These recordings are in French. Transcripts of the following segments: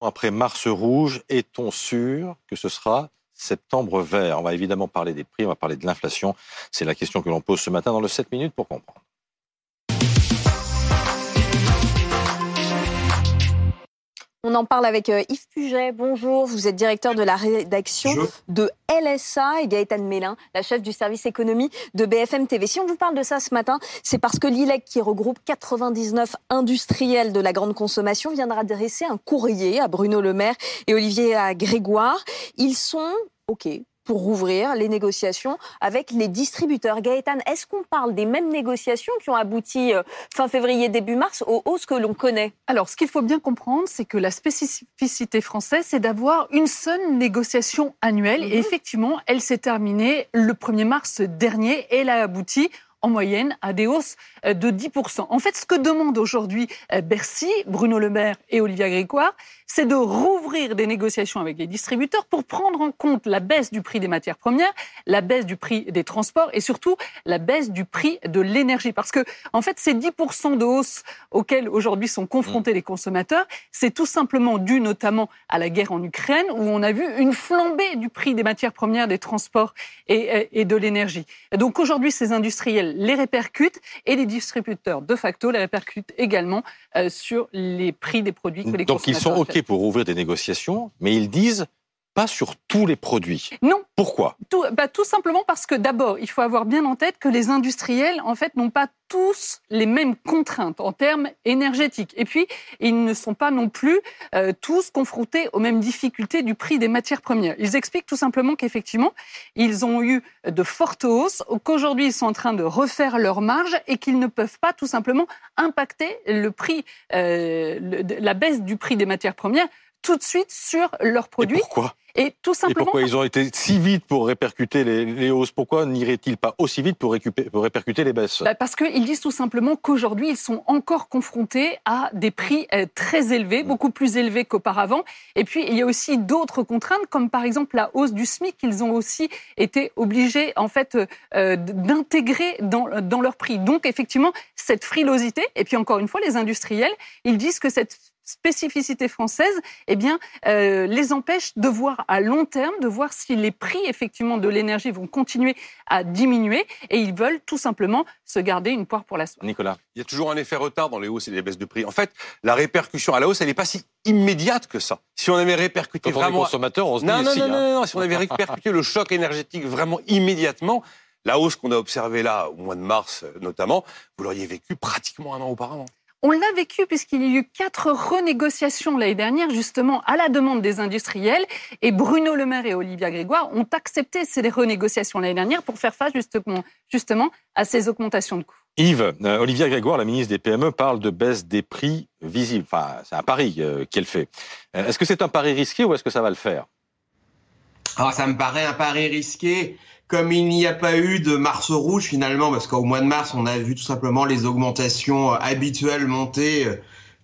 Après Mars rouge, est-on sûr que ce sera septembre vert? On va évidemment parler des prix, on va parler de l'inflation. C'est la question que l'on pose ce matin dans le 7 minutes pour comprendre. On en parle avec euh, Yves Puget. Bonjour, vous êtes directeur de la rédaction de LSA et Gaëtan Mélin, la chef du service économie de BFM TV. Si on vous parle de ça ce matin, c'est parce que l'ILEC, qui regroupe 99 industriels de la grande consommation, viendra adresser un courrier à Bruno Le Maire et Olivier Grégoire. Ils sont, OK, pour rouvrir les négociations avec les distributeurs. Gaëtan, est-ce qu'on parle des mêmes négociations qui ont abouti euh, fin février, début mars aux hausses que l'on connaît? Alors, ce qu'il faut bien comprendre, c'est que la spécificité française, c'est d'avoir une seule négociation annuelle. Et mhm. effectivement, elle s'est terminée le 1er mars dernier et elle a abouti en moyenne à des hausses de 10%. En fait, ce que demande aujourd'hui euh, Bercy, Bruno Le Maire et Olivia Grégoire, c'est de rouvrir des négociations avec les distributeurs pour prendre en compte la baisse du prix des matières premières, la baisse du prix des transports et surtout la baisse du prix de l'énergie. Parce que, en fait, ces 10% de hausse auxquels aujourd'hui sont confrontés les consommateurs, c'est tout simplement dû notamment à la guerre en Ukraine où on a vu une flambée du prix des matières premières, des transports et, et de l'énergie. Donc aujourd'hui, ces industriels les répercutent et les distributeurs, de facto, les répercutent également euh, sur les prix des produits que les Donc ils sont OK pour ouvrir des négociations, mais ils disent pas sur tous les produits. Non. Pourquoi? Tout, bah, tout simplement parce que d'abord, il faut avoir bien en tête que les industriels, en fait, n'ont pas tous les mêmes contraintes en termes énergétiques. Et puis, ils ne sont pas non plus euh, tous confrontés aux mêmes difficultés du prix des matières premières. Ils expliquent tout simplement qu'effectivement, ils ont eu de fortes hausses, qu'aujourd'hui, ils sont en train de refaire leur marge et qu'ils ne peuvent pas tout simplement impacter le prix, euh, la baisse du prix des matières premières tout de suite sur leurs produits. Et pourquoi? et tout simplement. Et pourquoi ils ont été si vite pour répercuter les, hausses? Pourquoi n'iraient-ils pas aussi vite pour, pour répercuter les baisses? Bah Parce qu'ils disent tout simplement qu'aujourd'hui, ils sont encore confrontés à des prix euh, très élevés, mm. beaucoup plus élevés qu'auparavant. Et puis, il y a aussi d'autres contraintes, comme par exemple la hausse du SMIC, qu'ils ont aussi été obligés, en fait, euh, d'intégrer dans, dans leur prix. Donc, effectivement, cette frilosité, et puis encore une fois, les industriels, ils disent que cette spécificité française, eh bien, euh, les empêche de voir à long terme, de voir si les prix effectivement de l'énergie vont continuer à diminuer, et ils veulent tout simplement se garder une poire pour la soie. Nicolas, il y a toujours un effet retard dans les hausses et les baisses de prix. En fait, la répercussion à la hausse, elle n'est pas si immédiate que ça. Si on avait répercuté Quand vraiment, on est consommateur, on se non, dit non, si, non, hein. non, non, si on avait répercuté le choc énergétique vraiment immédiatement, la hausse qu'on a observée là, au mois de mars notamment, vous l'auriez vécu pratiquement un an auparavant. On l'a vécu puisqu'il y a eu quatre renégociations l'année dernière, justement à la demande des industriels. Et Bruno Le Maire et Olivia Grégoire ont accepté ces renégociations l'année dernière pour faire face justement, justement à ces augmentations de coûts. Yves, euh, Olivia Grégoire, la ministre des PME, parle de baisse des prix visibles. Enfin, c'est un pari euh, qu'elle fait. Euh, est-ce que c'est un pari risqué ou est-ce que ça va le faire? Ah, Ça me paraît un pari risqué comme il n'y a pas eu de mars rouge finalement, parce qu'au mois de mars, on a vu tout simplement les augmentations euh, habituelles monter euh,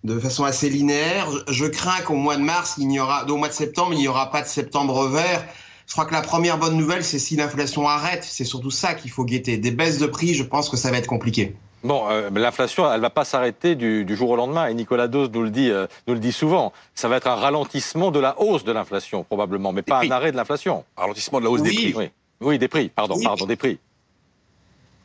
de façon assez linéaire. Je crains qu'au mois de mars, il n'y aura, au mois de septembre, il n'y aura pas de septembre vert. Je crois que la première bonne nouvelle, c'est si l'inflation arrête. C'est surtout ça qu'il faut guetter. Des baisses de prix, je pense que ça va être compliqué. Bon, euh, l'inflation, elle va pas s'arrêter du, jour au lendemain. Et Nicolas Dos nous le dit, nous le dit souvent. Ça va être un ralentissement de la hausse de l'inflation probablement, mais pas un arrêt de l'inflation. Ralentissement de la hausse des prix. Oui. Oui, des prix, pardon, pardon, des prix.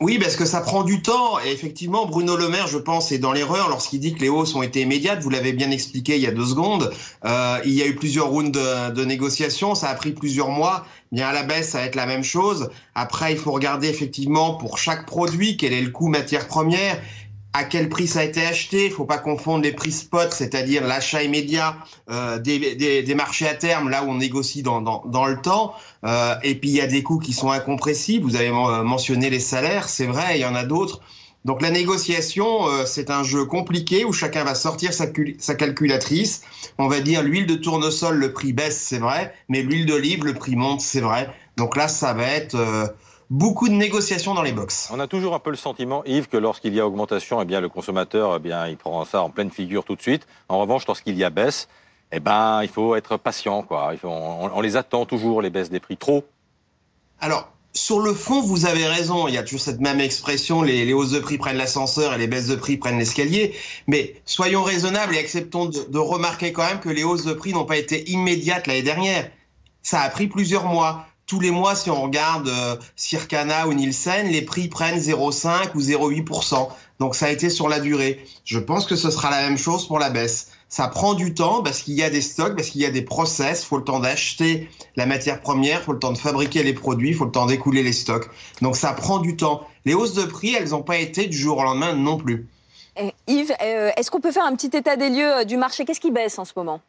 Oui, parce que ça prend du temps. Et effectivement, Bruno Le Maire, je pense, est dans l'erreur lorsqu'il dit que les hausses ont été immédiates. Vous l'avez bien expliqué il y a deux secondes. Euh, il y a eu plusieurs rounds de, de, négociations. Ça a pris plusieurs mois. Bien à la baisse, ça va être la même chose. Après, il faut regarder effectivement pour chaque produit quel est le coût matière première à quel prix ça a été acheté. Il faut pas confondre les prix spot, c'est-à-dire l'achat immédiat euh, des, marchés à terme, là où on négocie dans, le temps. Euh, et puis il y a des coûts qui sont incompressibles. Vous avez mentionné les salaires, c'est vrai, il y en a d'autres. Donc la négociation, euh, c'est un jeu compliqué où chacun va sortir sa, sa, calculatrice. On va dire l'huile de tournesol, le prix baisse, c'est vrai, mais l'huile d'olive, le prix monte, c'est vrai. Donc là, ça va être beaucoup de négociations dans les box. On a toujours un peu le sentiment, Yves, que lorsqu'il y a augmentation, eh bien, le consommateur, eh bien, il prend ça en pleine figure tout de suite. En revanche, lorsqu'il y a baisse, eh ben, il faut être patient. Quoi. on, les attend toujours, les baisses des prix. Trop Alors, sur le fond, vous avez raison. Il y a toujours cette même expression les, les hausses de prix prennent l'ascenseur et les baisses de prix prennent l'escalier. Mais soyons raisonnables et acceptons de, de, remarquer quand même que les hausses de prix n'ont pas été immédiates l'année dernière. Ça a pris plusieurs mois. Tous les mois, si on regarde euh, Circana ou Nielsen, les prix prennent 0,5 ou 0,8%. Donc ça a été sur la durée. Je pense que ce sera la même chose pour la baisse. Ça prend du temps parce qu'il y a des stocks, parce qu'il y a des process. Il faut le temps d'acheter la matière première, il faut le temps de fabriquer les produits, il faut le temps d'écouler les stocks. Donc ça prend du temps. Les hausses de prix, elles n'ont pas été du jour au lendemain non plus. Yves, euh, est-ce qu'on peut faire un petit état des lieux euh, du marché? Qu'est-ce qui baisse en ce moment?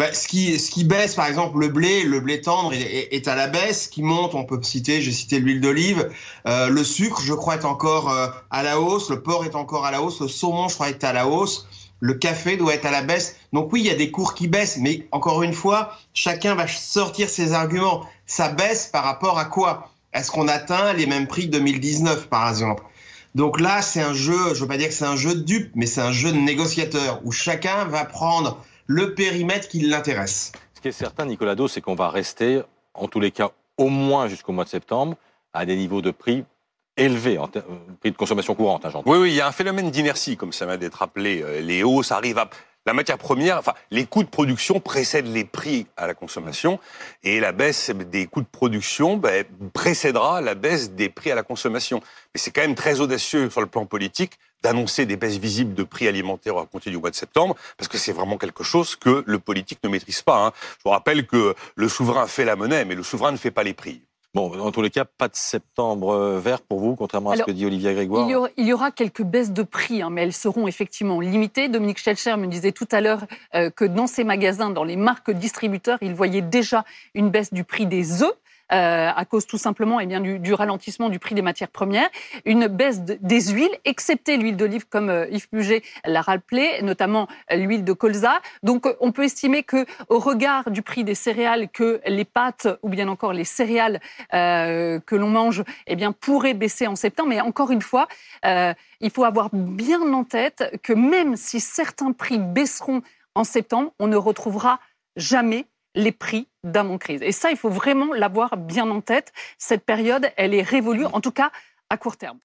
Bah, ce, qui, baisse, par exemple, le blé, le blé tendre est, à la baisse. Ce qui monte, on peut citer, j'ai cité l'huile d'olive. Euh, le sucre, je crois, est encore euh, à la hausse. Le porc est encore à la hausse. Le saumon, je crois, est à la hausse. Le café doit être à la baisse. Donc oui, il y a des cours qui baissent, mais encore une fois, chacun va sortir ses arguments. Ça baisse par rapport à quoi? Est-ce qu'on atteint les mêmes prix que 2019, par exemple? Donc là, c'est un jeu, je veux pas dire que c'est un jeu de dupe, mais c'est un jeu de négociateur où chacun va prendre le périmètre qui l'intéresse. Ce qui est certain, Nicolas Do, c'est qu'on va rester, en tous les cas, au moins jusqu'au mois de septembre, à des niveaux de prix élevés, en euh, prix de consommation courante. Hein, oui, oui, il y a un phénomène d'inertie, comme ça vient d'être rappelé. Euh, les hausses arrivent à la matière première, enfin, les coûts de production précèdent les prix à la consommation et la baisse des coûts de production ben, précédera la baisse des prix à la consommation. Mais c'est quand même très audacieux sur le plan politique d'annoncer des baisses visibles de prix alimentaires à compter du mois de septembre, parce que c'est vraiment quelque chose que le politique ne maîtrise pas. Hein. Je vous rappelle que le souverain fait la monnaie, mais le souverain ne fait pas les prix. Bon, dans tous les cas, pas de septembre euh, vert pour vous, contrairement à ce que dit Olivier Grégoire. Il y aura, quelques baisses de prix, hein, mais elles seront effectivement limitées. Dominique Schelcher me disait tout à l'heure euh, que dans ses magasins, dans les marques distributeurs, il voyait déjà une baisse du prix des œufs. Euh, à cause tout simplement eh bien, du, ralentissement du prix des matières premières, une baisse des huiles, excepté l'huile d'olive comme euh, Yves Puget l'a rappelé, notamment euh, l'huile de colza. Donc on peut estimer que au regard du prix des céréales, que les pâtes ou bien encore les céréales que l'on mange eh bien, pourraient baisser en septembre. Mais encore une fois, il faut avoir bien en tête que même si certains prix baisseront en septembre, on ne retrouvera jamais les prix d'avant-crise. Et ça, il faut vraiment l'avoir bien en tête. Cette période, elle est révolue, en tout cas à court terme.